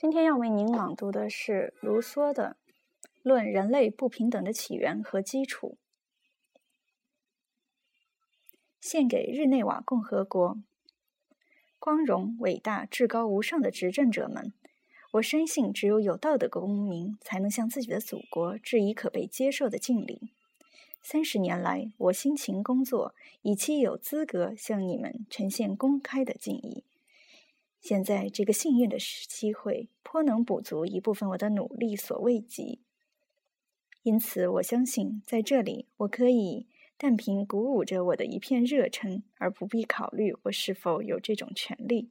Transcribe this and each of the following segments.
今天要为您朗读的是卢梭的《论人类不平等的起源和基础》，献给日内瓦共和国光荣、伟大、至高无上的执政者们。我深信，只有有道德的公民，才能向自己的祖国致以可被接受的敬礼。三十年来，我辛勤工作，以期有资格向你们呈现公开的敬意。现在这个幸运的机会，颇能补足一部分我的努力所未及。因此，我相信在这里，我可以但凭鼓舞着我的一片热忱，而不必考虑我是否有这种权利。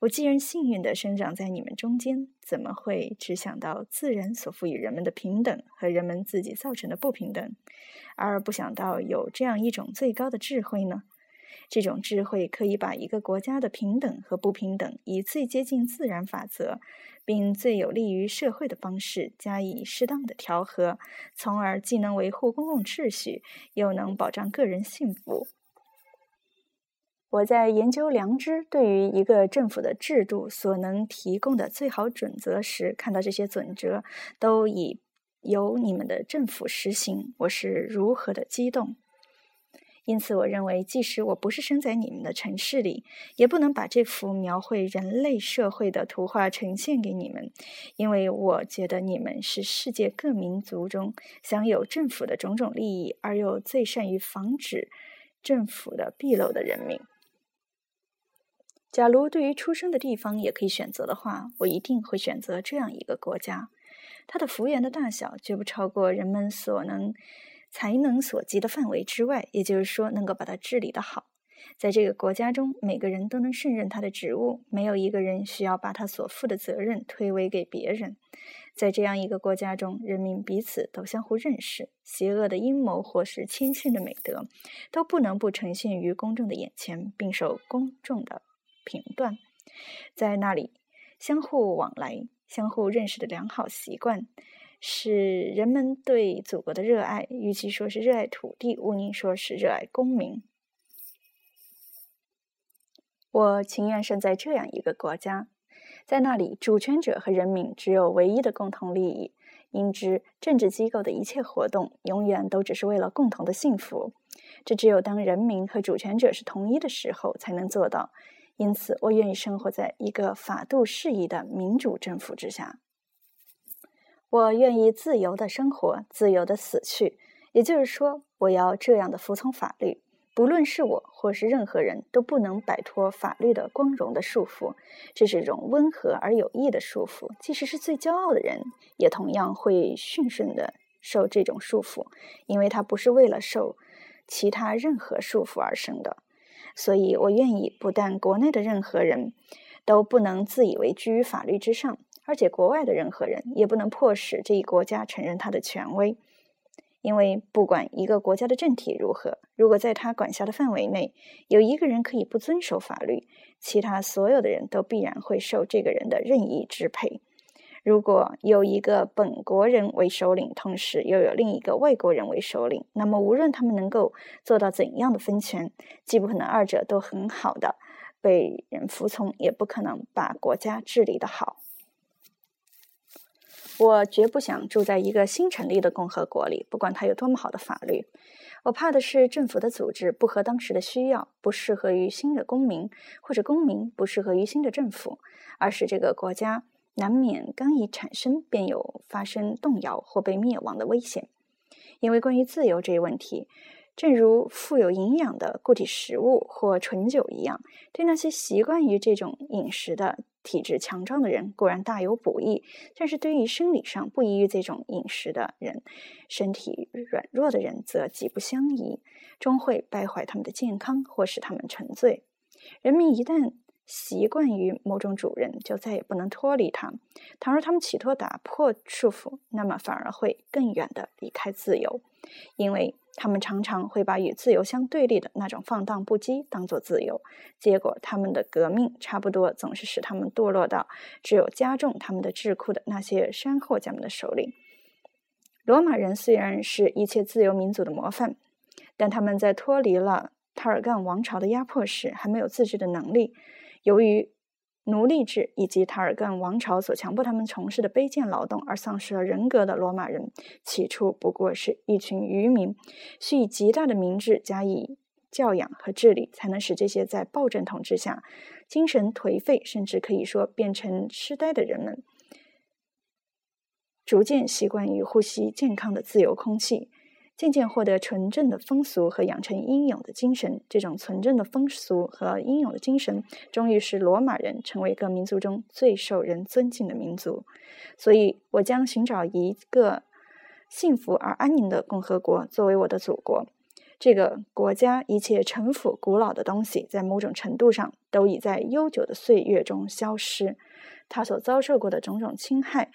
我既然幸运地生长在你们中间，怎么会只想到自然所赋予人们的平等和人们自己造成的不平等，而不想到有这样一种最高的智慧呢？这种智慧可以把一个国家的平等和不平等，以最接近自然法则，并最有利于社会的方式加以适当的调和，从而既能维护公共秩序，又能保障个人幸福。我在研究良知对于一个政府的制度所能提供的最好准则时，看到这些准则都已由你们的政府实行，我是如何的激动！因此，我认为，即使我不是生在你们的城市里，也不能把这幅描绘人类社会的图画呈现给你们，因为我觉得你们是世界各民族中享有政府的种种利益，而又最善于防止政府的弊漏的人民。假如对于出生的地方也可以选择的话，我一定会选择这样一个国家，它的幅员的大小绝不超过人们所能。才能所及的范围之外，也就是说，能够把它治理的好。在这个国家中，每个人都能胜任他的职务，没有一个人需要把他所负的责任推诿给别人。在这样一个国家中，人民彼此都相互认识，邪恶的阴谋或是谦逊的美德，都不能不呈现于公众的眼前，并受公众的评断。在那里，相互往来、相互认识的良好习惯。是人们对祖国的热爱，与其说是热爱土地，毋宁说是热爱公民。我情愿生在这样一个国家，在那里，主权者和人民只有唯一的共同利益，因之政治机构的一切活动永远都只是为了共同的幸福。这只有当人民和主权者是同一的时候才能做到。因此，我愿意生活在一个法度适宜的民主政府之下。我愿意自由的生活，自由的死去。也就是说，我要这样的服从法律，不论是我或是任何人都不能摆脱法律的光荣的束缚。这是一种温和而有益的束缚，即使是最骄傲的人，也同样会驯顺的受这种束缚，因为他不是为了受其他任何束缚而生的。所以我愿意，不但国内的任何人都不能自以为居于法律之上。而且，国外的任何人也不能迫使这一国家承认他的权威，因为不管一个国家的政体如何，如果在他管辖的范围内有一个人可以不遵守法律，其他所有的人都必然会受这个人的任意支配。如果有一个本国人为首领，同时又有另一个外国人为首领，那么无论他们能够做到怎样的分权，既不可能二者都很好的被人服从，也不可能把国家治理的好。我绝不想住在一个新成立的共和国里，不管它有多么好的法律。我怕的是政府的组织不合当时的需要，不适合于新的公民，或者公民不适合于新的政府，而使这个国家难免刚一产生便有发生动摇或被灭亡的危险。因为关于自由这一问题，正如富有营养的固体食物或醇酒一样，对那些习惯于这种饮食的。体质强壮的人固然大有补益，但是对于生理上不宜于这种饮食的人，身体软弱的人则极不相宜，终会败坏他们的健康或使他们沉醉。人民一旦习惯于某种主人，就再也不能脱离他。倘若他们企图打破束缚，那么反而会更远的离开自由，因为。他们常常会把与自由相对立的那种放荡不羁当作自由，结果他们的革命差不多总是使他们堕落到只有加重他们的智库的那些山货家们的手里。罗马人虽然是一切自由民族的模范，但他们在脱离了塔尔干王朝的压迫时还没有自治的能力。由于奴隶制以及塔尔干王朝所强迫他们从事的卑贱劳动而丧失了人格的罗马人，起初不过是一群愚民，需以极大的明智加以教养和治理，才能使这些在暴政统治下精神颓废，甚至可以说变成痴呆的人们，逐渐习惯于呼吸健康的自由空气。渐渐获得纯正的风俗和养成英勇的精神，这种纯正的风俗和英勇的精神，终于使罗马人成为各民族中最受人尊敬的民族。所以，我将寻找一个幸福而安宁的共和国作为我的祖国。这个国家一切陈腐古老的东西，在某种程度上都已在悠久的岁月中消失。他所遭受过的种种侵害。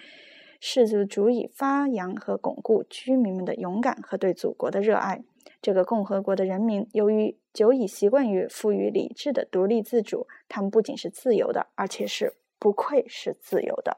是足以发扬和巩固居民们的勇敢和对祖国的热爱。这个共和国的人民由于久已习惯于富于理智的独立自主，他们不仅是自由的，而且是不愧是自由的。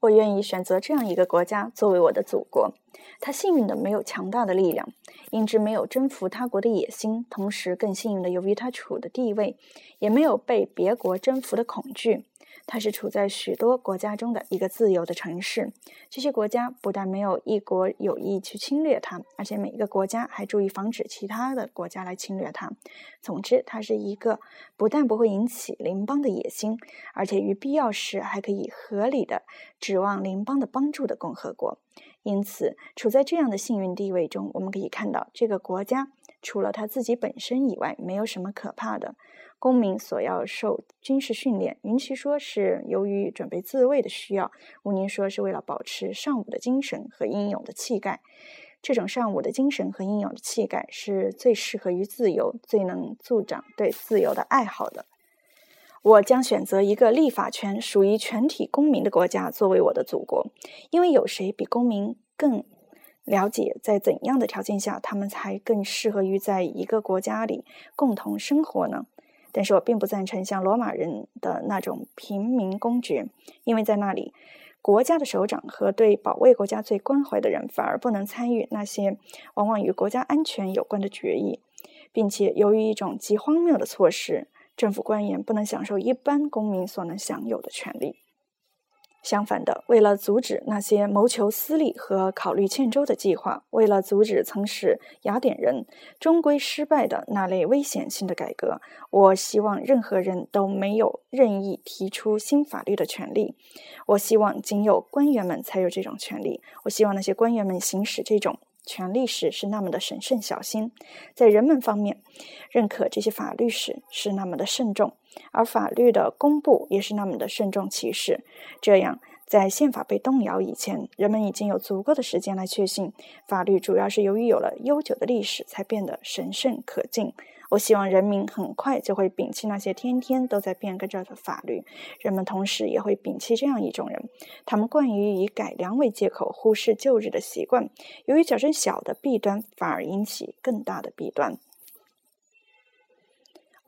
我愿意选择这样一个国家作为我的祖国。他幸运的没有强大的力量，因之没有征服他国的野心；同时更幸运的，由于他处的地位，也没有被别国征服的恐惧。它是处在许多国家中的一个自由的城市。这些国家不但没有一国有意去侵略它，而且每一个国家还注意防止其他的国家来侵略它。总之，它是一个不但不会引起邻邦的野心，而且于必要时还可以合理的指望邻邦的帮助的共和国。因此，处在这样的幸运地位中，我们可以看到，这个国家除了他自己本身以外，没有什么可怕的。公民所要受军事训练，与其说是由于准备自卫的需要，毋宁说是为了保持尚武的精神和英勇的气概。这种尚武的精神和英勇的气概是最适合于自由、最能助长对自由的爱好的。我将选择一个立法权属于全体公民的国家作为我的祖国，因为有谁比公民更了解在怎样的条件下，他们才更适合于在一个国家里共同生活呢？但是我并不赞成像罗马人的那种平民公爵，因为在那里，国家的首长和对保卫国家最关怀的人反而不能参与那些往往与国家安全有关的决议，并且由于一种极荒谬的措施，政府官员不能享受一般公民所能享有的权利。相反的，为了阻止那些谋求私利和考虑欠周的计划，为了阻止曾使雅典人终归失败的那类危险性的改革，我希望任何人都没有任意提出新法律的权利。我希望仅有官员们才有这种权利。我希望那些官员们行使这种权力时是那么的神圣小心，在人们方面认可这些法律时是那么的慎重。而法律的公布也是那么的慎重其事，这样，在宪法被动摇以前，人们已经有足够的时间来确信，法律主要是由于有了悠久的历史才变得神圣可敬。我希望人民很快就会摒弃那些天天都在变革着的法律，人们同时也会摒弃这样一种人，他们惯于以改良为借口忽视旧日的习惯，由于矫正小的弊端，反而引起更大的弊端。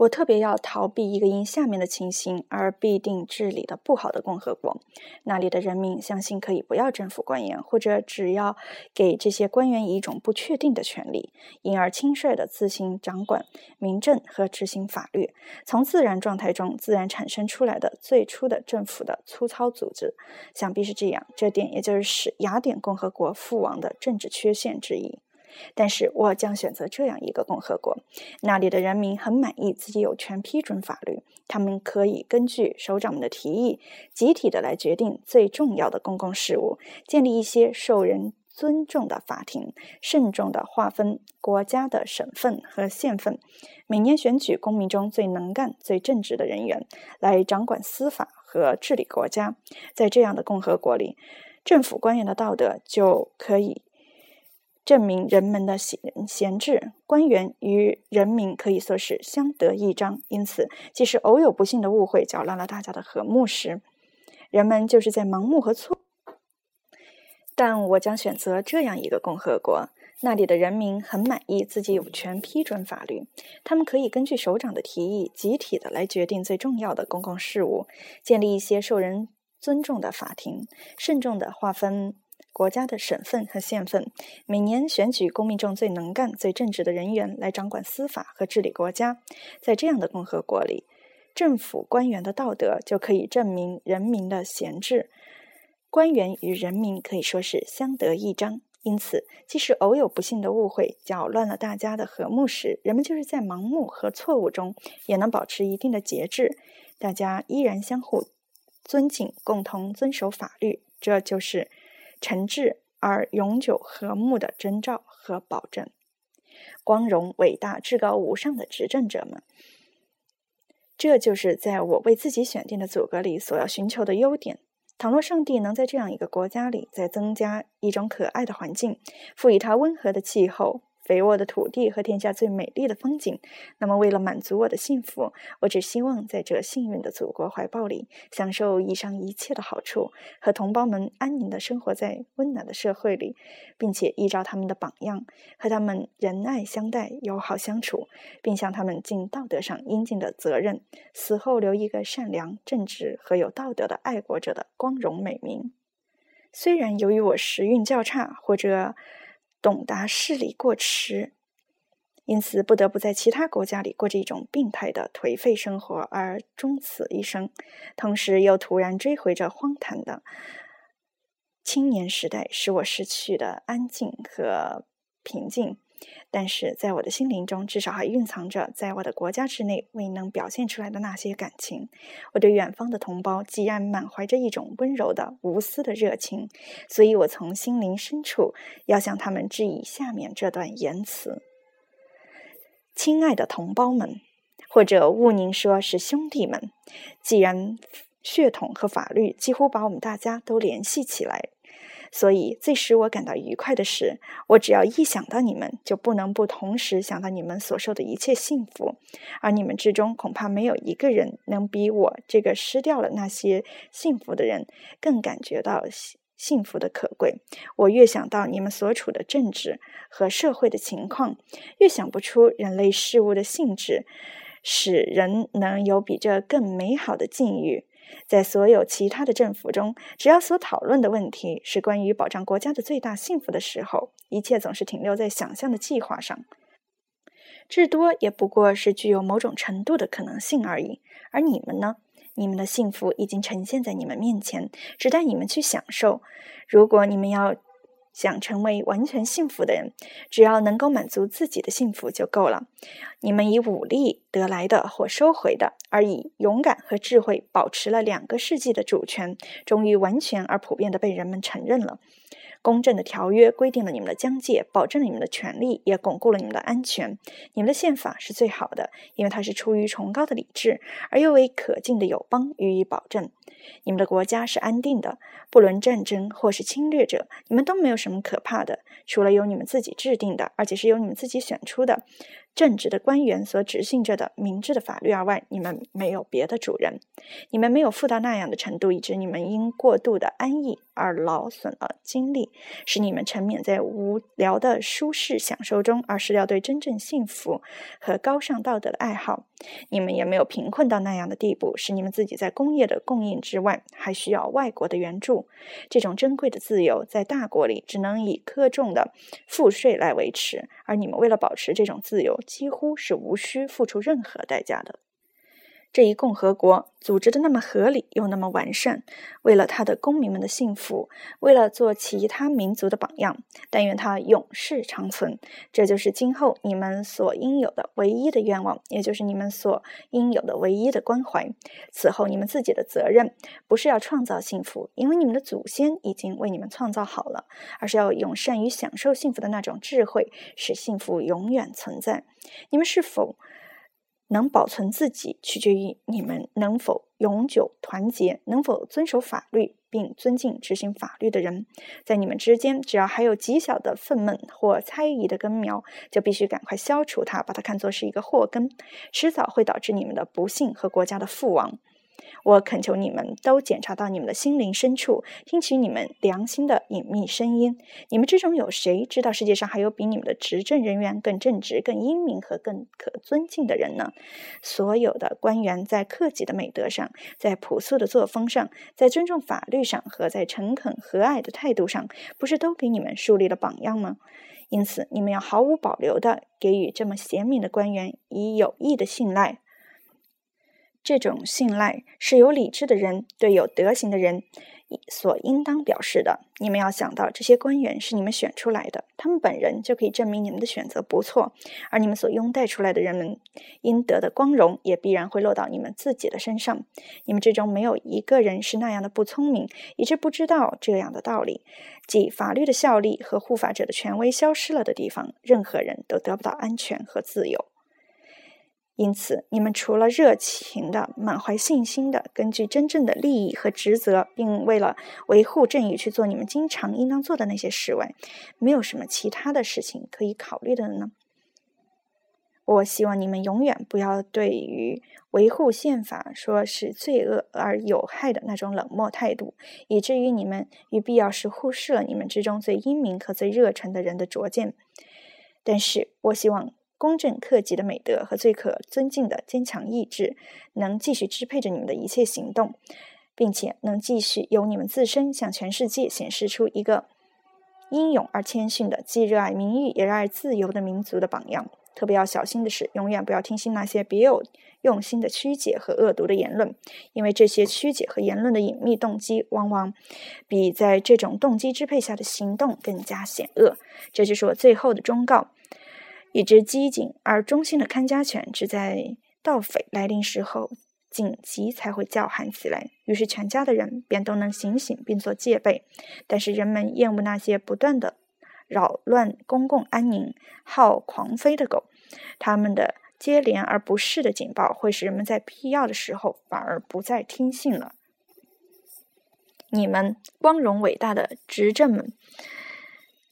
我特别要逃避一个因下面的情形而必定治理的不好的共和国，那里的人民相信可以不要政府官员，或者只要给这些官员一种不确定的权利，因而轻率的自行掌管民政和执行法律，从自然状态中自然产生出来的最初的政府的粗糙组织，想必是这样。这点也就是使雅典共和国覆亡的政治缺陷之一。但是我将选择这样一个共和国，那里的人民很满意自己有权批准法律，他们可以根据首长们的提议，集体的来决定最重要的公共事务，建立一些受人尊重的法庭，慎重的划分国家的省份和县份，每年选举公民中最能干、最正直的人员来掌管司法和治理国家。在这样的共和国里，政府官员的道德就可以。证明人们的闲闲置，官员与人民可以说是相得益彰。因此，即使偶有不幸的误会搅乱了大家的和睦时，人们就是在盲目和错。但我将选择这样一个共和国，那里的人民很满意自己有权批准法律，他们可以根据首长的提议，集体的来决定最重要的公共事务，建立一些受人尊重的法庭，慎重的划分。国家的省份和县份每年选举公民中最能干、最正直的人员来掌管司法和治理国家。在这样的共和国里，政府官员的道德，就可以证明人民的贤智。官员与人民可以说是相得益彰。因此，即使偶有不幸的误会搅乱了大家的和睦时，人们就是在盲目和错误中也能保持一定的节制，大家依然相互尊敬，共同遵守法律。这就是诚挚而永久和睦的征兆和保证。光荣、伟大、至高无上的执政者们，这就是在我为自己选定的组阁里所要寻求的优点。倘若上帝能在这样一个国家里再增加一种可爱的环境，赋予它温和的气候。肥沃的土地和天下最美丽的风景。那么，为了满足我的幸福，我只希望在这幸运的祖国怀抱里，享受以上一切的好处，和同胞们安宁地生活在温暖的社会里，并且依照他们的榜样，和他们仁爱相待、友好相处，并向他们尽道德上应尽的责任，死后留一个善良、正直和有道德的爱国者的光荣美名。虽然由于我时运较差，或者。懂得事理过迟，因此不得不在其他国家里过着一种病态的颓废生活而终此一生，同时又突然追回着荒唐的青年时代，使我失去的安静和平静。但是在我的心灵中，至少还蕴藏着在我的国家之内未能表现出来的那些感情。我对远方的同胞，既然满怀着一种温柔的、无私的热情，所以我从心灵深处要向他们致以下面这段言辞：亲爱的同胞们，或者勿宁说是兄弟们，既然血统和法律几乎把我们大家都联系起来。所以，最使我感到愉快的是，我只要一想到你们，就不能不同时想到你们所受的一切幸福。而你们之中，恐怕没有一个人能比我这个失掉了那些幸福的人更感觉到幸福的可贵。我越想到你们所处的政治和社会的情况，越想不出人类事物的性质，使人能有比这更美好的境遇。在所有其他的政府中，只要所讨论的问题是关于保障国家的最大幸福的时候，一切总是停留在想象的计划上，至多也不过是具有某种程度的可能性而已。而你们呢？你们的幸福已经呈现在你们面前，只待你们去享受。如果你们要，想成为完全幸福的人，只要能够满足自己的幸福就够了。你们以武力得来的或收回的，而以勇敢和智慧保持了两个世纪的主权，终于完全而普遍的被人们承认了。公正的条约规定了你们的疆界，保证了你们的权利，也巩固了你们的安全。你们的宪法是最好的，因为它是出于崇高的理智，而又为可敬的友邦予以保证。你们的国家是安定的，不论战争或是侵略者，你们都没有什么可怕的，除了由你们自己制定的，而且是由你们自己选出的。正直的官员所执行着的明智的法律而外，你们没有别的主人。你们没有富到那样的程度，以致你们因过度的安逸而劳损了精力，使你们沉湎在无聊的舒适享受中，而失掉对真正幸福和高尚道德的爱好。你们也没有贫困到那样的地步，使你们自己在工业的供应之外还需要外国的援助。这种珍贵的自由，在大国里只能以苛重的赋税来维持，而你们为了保持这种自由，几乎是无需付出任何代价的。这一共和国组织的那么合理又那么完善，为了他的公民们的幸福，为了做其他民族的榜样，但愿它永世长存。这就是今后你们所应有的唯一的愿望，也就是你们所应有的唯一的关怀。此后，你们自己的责任不是要创造幸福，因为你们的祖先已经为你们创造好了，而是要用善于享受幸福的那种智慧，使幸福永远存在。你们是否？能保存自己，取决于你们能否永久团结，能否遵守法律，并尊敬执行法律的人。在你们之间，只要还有极小的愤懑或猜疑的根苗，就必须赶快消除它，把它看作是一个祸根，迟早会导致你们的不幸和国家的覆亡。我恳求你们都检查到你们的心灵深处，听取你们良心的隐秘声音。你们之中有谁知道世界上还有比你们的执政人员更正直、更英明和更可尊敬的人呢？所有的官员在克己的美德上，在朴素的作风上，在尊重法律上和在诚恳和蔼的态度上，不是都给你们树立了榜样吗？因此，你们要毫无保留地给予这么贤明的官员以有益的信赖。这种信赖是有理智的人对有德行的人。所应当表示的，你们要想到，这些官员是你们选出来的，他们本人就可以证明你们的选择不错，而你们所拥戴出来的人们应得的光荣，也必然会落到你们自己的身上。你们之中没有一个人是那样的不聪明，以致不知道这样的道理，即法律的效力和护法者的权威消失了的地方，任何人都得不到安全和自由。因此，你们除了热情的、满怀信心的，根据真正的利益和职责，并为了维护正义去做你们经常应当做的那些事外，没有什么其他的事情可以考虑的呢？我希望你们永远不要对于维护宪法说是罪恶而有害的那种冷漠态度，以至于你们于必要时忽视了你们之中最英明和最热忱的人的拙见。但是我希望。公正克己的美德和最可尊敬的坚强意志，能继续支配着你们的一切行动，并且能继续由你们自身向全世界显示出一个英勇而谦逊的、既热爱名誉也热爱自由的民族的榜样。特别要小心的是，永远不要听信那些别有用心的曲解和恶毒的言论，因为这些曲解和言论的隐秘动机，往往比在这种动机支配下的行动更加险恶。这就是我最后的忠告。一只机警而忠心的看家犬，只在盗匪来临时候紧急才会叫喊起来，于是全家的人便都能醒醒并做戒备。但是人们厌恶那些不断的扰乱公共安宁、好狂飞的狗，他们的接连而不适的警报会使人们在必要的时候反而不再听信了。你们光荣伟大的执政们！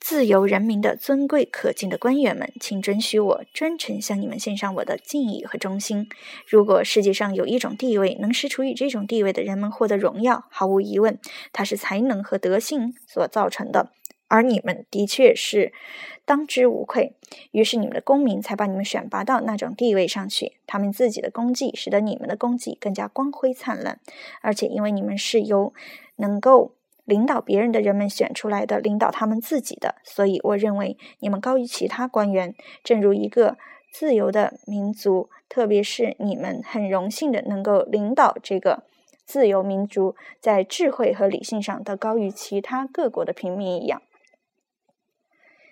自由人民的尊贵可敬的官员们，请准许我专程向你们献上我的敬意和忠心。如果世界上有一种地位能使处于这种地位的人们获得荣耀，毫无疑问，它是才能和德性所造成的。而你们的确是当之无愧，于是你们的公民才把你们选拔到那种地位上去。他们自己的功绩使得你们的功绩更加光辉灿烂，而且因为你们是由能够。领导别人的人们选出来的，领导他们自己的，所以我认为你们高于其他官员。正如一个自由的民族，特别是你们很荣幸的能够领导这个自由民族，在智慧和理性上都高于其他各国的平民一样。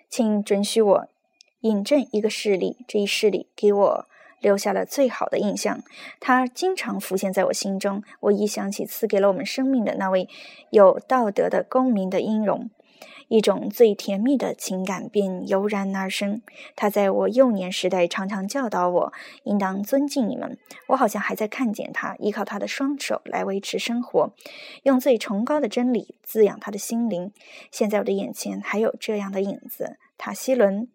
请准许我引证一个事例，这一事例给我。留下了最好的印象，他经常浮现在我心中。我一想起赐给了我们生命的那位有道德的公民的音容，一种最甜蜜的情感便油然而生。他在我幼年时代常常教导我，应当尊敬你们。我好像还在看见他依靠他的双手来维持生活，用最崇高的真理滋养他的心灵。现在我的眼前还有这样的影子：塔西伦、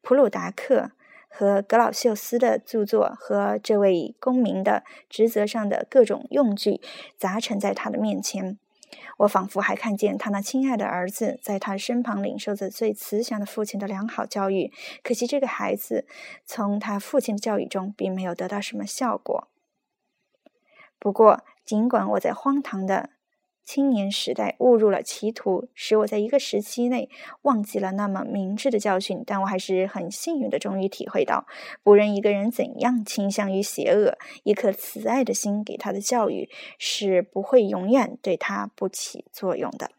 普鲁达克。和格老秀斯的著作和这位公民的职责上的各种用具杂陈在他的面前，我仿佛还看见他那亲爱的儿子在他身旁领受着最慈祥的父亲的良好教育。可惜这个孩子从他父亲的教育中并没有得到什么效果。不过，尽管我在荒唐的。青年时代误入了歧途，使我在一个时期内忘记了那么明智的教训。但我还是很幸运的，终于体会到，不论一个人怎样倾向于邪恶，一颗慈爱的心给他的教育是不会永远对他不起作用的。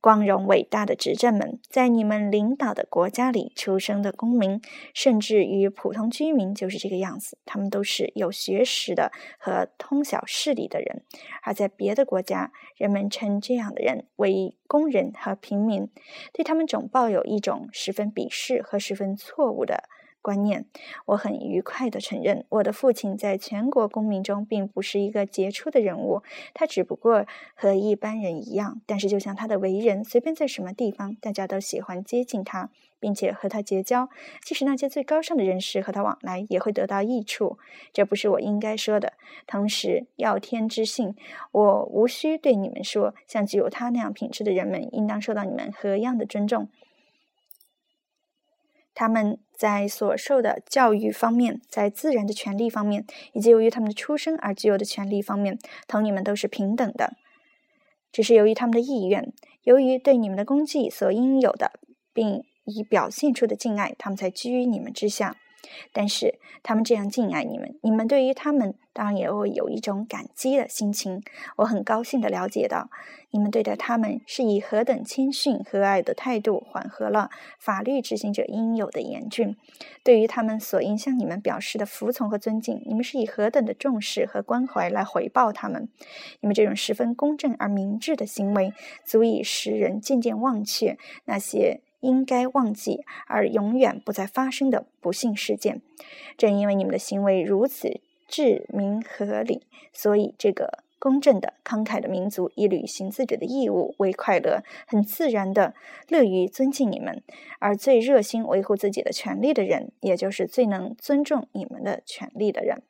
光荣伟大的执政们，在你们领导的国家里出生的公民，甚至于普通居民，就是这个样子。他们都是有学识的和通晓事理的人，而在别的国家，人们称这样的人为工人和平民，对他们总抱有一种十分鄙视和十分错误的。观念，我很愉快地承认，我的父亲在全国公民中并不是一个杰出的人物，他只不过和一般人一样。但是，就像他的为人，随便在什么地方，大家都喜欢接近他，并且和他结交。即使那些最高尚的人士和他往来，也会得到益处。这不是我应该说的。同时，要天之幸，我无需对你们说，像具有他那样品质的人们，应当受到你们何样的尊重。他们在所受的教育方面，在自然的权利方面，以及由于他们的出生而具有的权利方面，同你们都是平等的。只是由于他们的意愿，由于对你们的功绩所应有的，并已表现出的敬爱，他们才居于你们之下。但是他们这样敬爱你们，你们对于他们当然也会有一种感激的心情。我很高兴地了解到，你们对待他们是以何等谦逊和蔼的态度，缓和了法律执行者应有的严峻。对于他们所应向你们表示的服从和尊敬，你们是以何等的重视和关怀来回报他们。你们这种十分公正而明智的行为，足以使人渐渐忘却那些。应该忘记而永远不再发生的不幸事件。正因为你们的行为如此智明合理，所以这个公正的、慷慨的民族以履行自己的义务为快乐，很自然的乐于尊敬你们。而最热心维护自己的权利的人，也就是最能尊重你们的权利的人。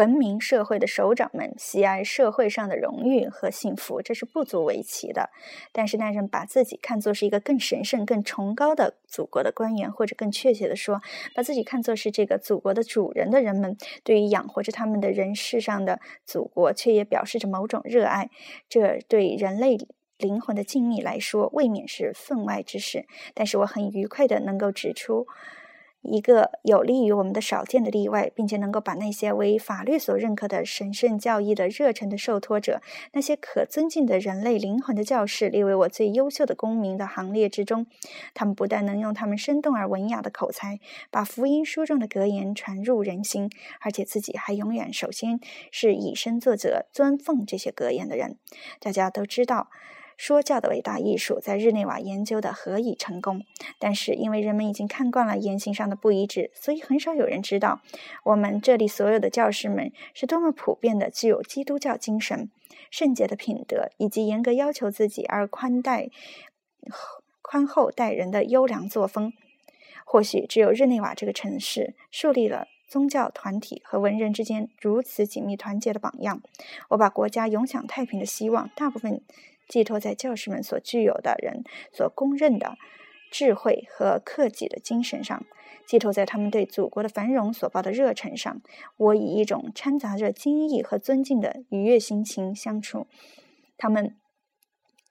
文明社会的首长们喜爱社会上的荣誉和幸福，这是不足为奇的。但是，那人把自己看作是一个更神圣、更崇高的祖国的官员，或者更确切的说，把自己看作是这个祖国的主人的人们，对于养活着他们的人世上的祖国，却也表示着某种热爱。这对人类灵魂的静谧来说，未免是分外之事。但是，我很愉快的能够指出。一个有利于我们的少见的例外，并且能够把那些为法律所认可的神圣教义的热忱的受托者，那些可尊敬的人类灵魂的教士，列为我最优秀的公民的行列之中。他们不但能用他们生动而文雅的口才，把福音书中的格言传入人心，而且自己还永远首先是以身作则，尊奉这些格言的人。大家都知道。说教的伟大艺术在日内瓦研究的何以成功？但是因为人们已经看惯了言行上的不一致，所以很少有人知道我们这里所有的教师们是多么普遍的具有基督教精神、圣洁的品德，以及严格要求自己而宽待、宽厚待人的优良作风。或许只有日内瓦这个城市树立了宗教团体和文人之间如此紧密团结的榜样。我把国家永享太平的希望，大部分。寄托在教师们所具有的人所公认的智慧和克己的精神上，寄托在他们对祖国的繁荣所抱的热忱上。我以一种掺杂着惊异和尊敬的愉悦心情相处，他们。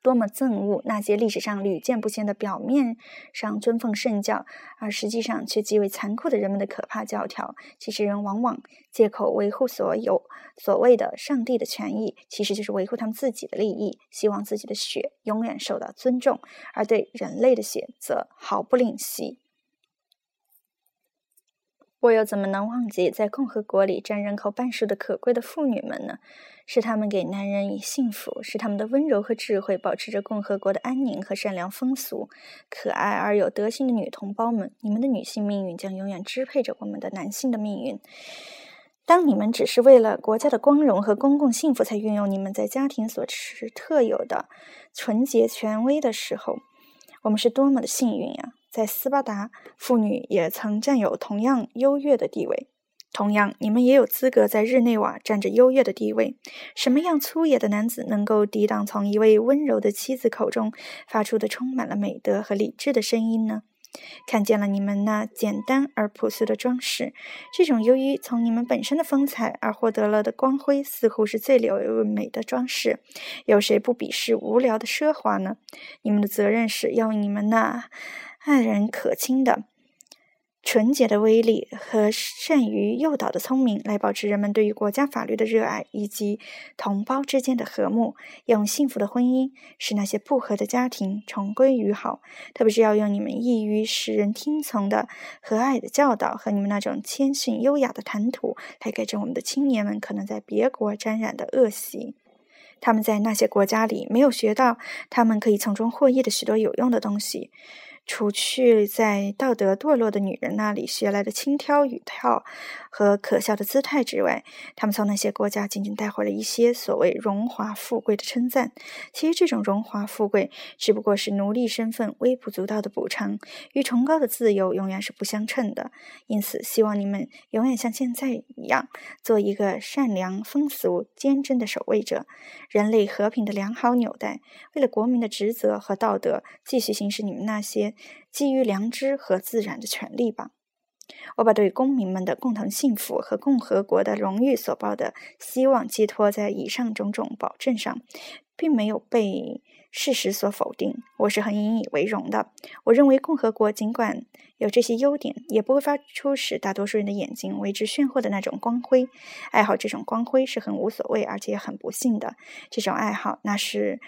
多么憎恶那些历史上屡见不鲜的表面上尊奉圣教，而实际上却极为残酷的人们的可怕教条。其实人往往借口维护所有所谓的上帝的权益，其实就是维护他们自己的利益，希望自己的血永远受到尊重，而对人类的血则毫不吝惜。我又怎么能忘记在共和国里占人口半数的可贵的妇女们呢？是他们给男人以幸福，是他们的温柔和智慧保持着共和国的安宁和善良风俗。可爱而有德行的女同胞们，你们的女性命运将永远支配着我们的男性的命运。当你们只是为了国家的光荣和公共幸福才运用你们在家庭所持特有的纯洁权威的时候，我们是多么的幸运呀！在斯巴达，妇女也曾占有同样优越的地位。同样，你们也有资格在日内瓦占着优越的地位。什么样粗野的男子能够抵挡从一位温柔的妻子口中发出的充满了美德和理智的声音呢？看见了你们那简单而朴素的装饰，这种由于从你们本身的风采而获得了的光辉，似乎是最流美的装饰。有谁不鄙视无聊的奢华呢？你们的责任是要你们那。爱人可亲的、纯洁的威力和善于诱导的聪明，来保持人们对于国家法律的热爱，以及同胞之间的和睦，用幸福的婚姻使那些不和的家庭重归于好。特别是要用你们易于使人听从的和蔼的教导和你们那种谦逊优雅的谈吐，来改正我们的青年们可能在别国沾染的恶习。他们在那些国家里没有学到他们可以从中获益的许多有用的东西。除去在道德堕落的女人那里学来的轻佻语调和可笑的姿态之外，他们从那些国家仅仅带回了一些所谓荣华富贵的称赞。其实，这种荣华富贵只不过是奴隶身份微不足道的补偿，与崇高的自由永远是不相称的。因此，希望你们永远像现在一样，做一个善良、风俗、坚贞的守卫者，人类和平的良好纽带。为了国民的职责和道德，继续行使你们那些。基于良知和自然的权利吧。我把对公民们的共同幸福和共和国的荣誉所抱的希望寄托在以上种种保证上，并没有被事实所否定，我是很引以为荣的。我认为共和国尽管有这些优点，也不会发出使大多数人的眼睛为之炫惑的那种光辉。爱好这种光辉是很无所谓，而且很不幸的。这种爱好，那是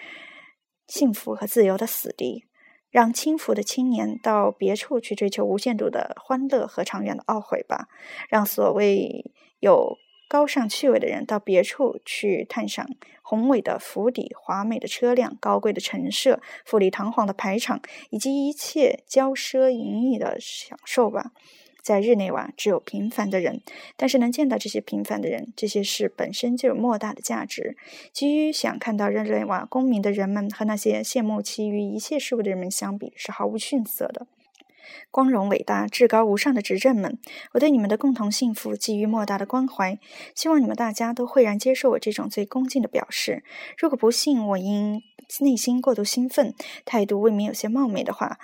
幸福和自由的死敌。让轻浮的青年到别处去追求无限度的欢乐和长远的懊悔吧。让所谓有。高尚趣味的人到别处去探赏宏伟的府邸、华美的车辆、高贵的陈设、富丽堂皇的排场，以及一切骄奢淫逸的享受吧。在日内瓦，只有平凡的人，但是能见到这些平凡的人，这些事本身就有莫大的价值。基于想看到日内瓦公民的人们和那些羡慕其余一切事物的人们相比，是毫无逊色的。光荣、伟大、至高无上的执政们，我对你们的共同幸福寄予莫大的关怀，希望你们大家都会然接受我这种最恭敬的表示。如果不幸我因内心过度兴奋，态度未免有些冒昧的话，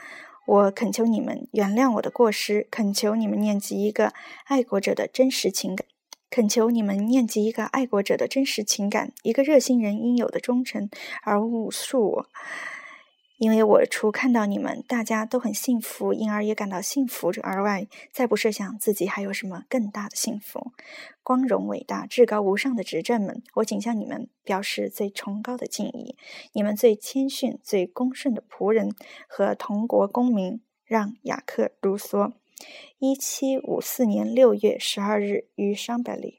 我恳求你们原谅我的过失，恳求你们念及一个爱国者的真实情感，恳求你们念及一个爱国者的真实情感，一个热心人应有的忠诚，而勿恕我。因为我除看到你们大家都很幸福，因而也感到幸福而外，再不设想自己还有什么更大的幸福。光荣、伟大、至高无上的执政们，我仅向你们表示最崇高的敬意。你们最谦逊、最恭顺的仆人和同国公民，让雅克·卢梭，一七五四年六月十二日于商百里。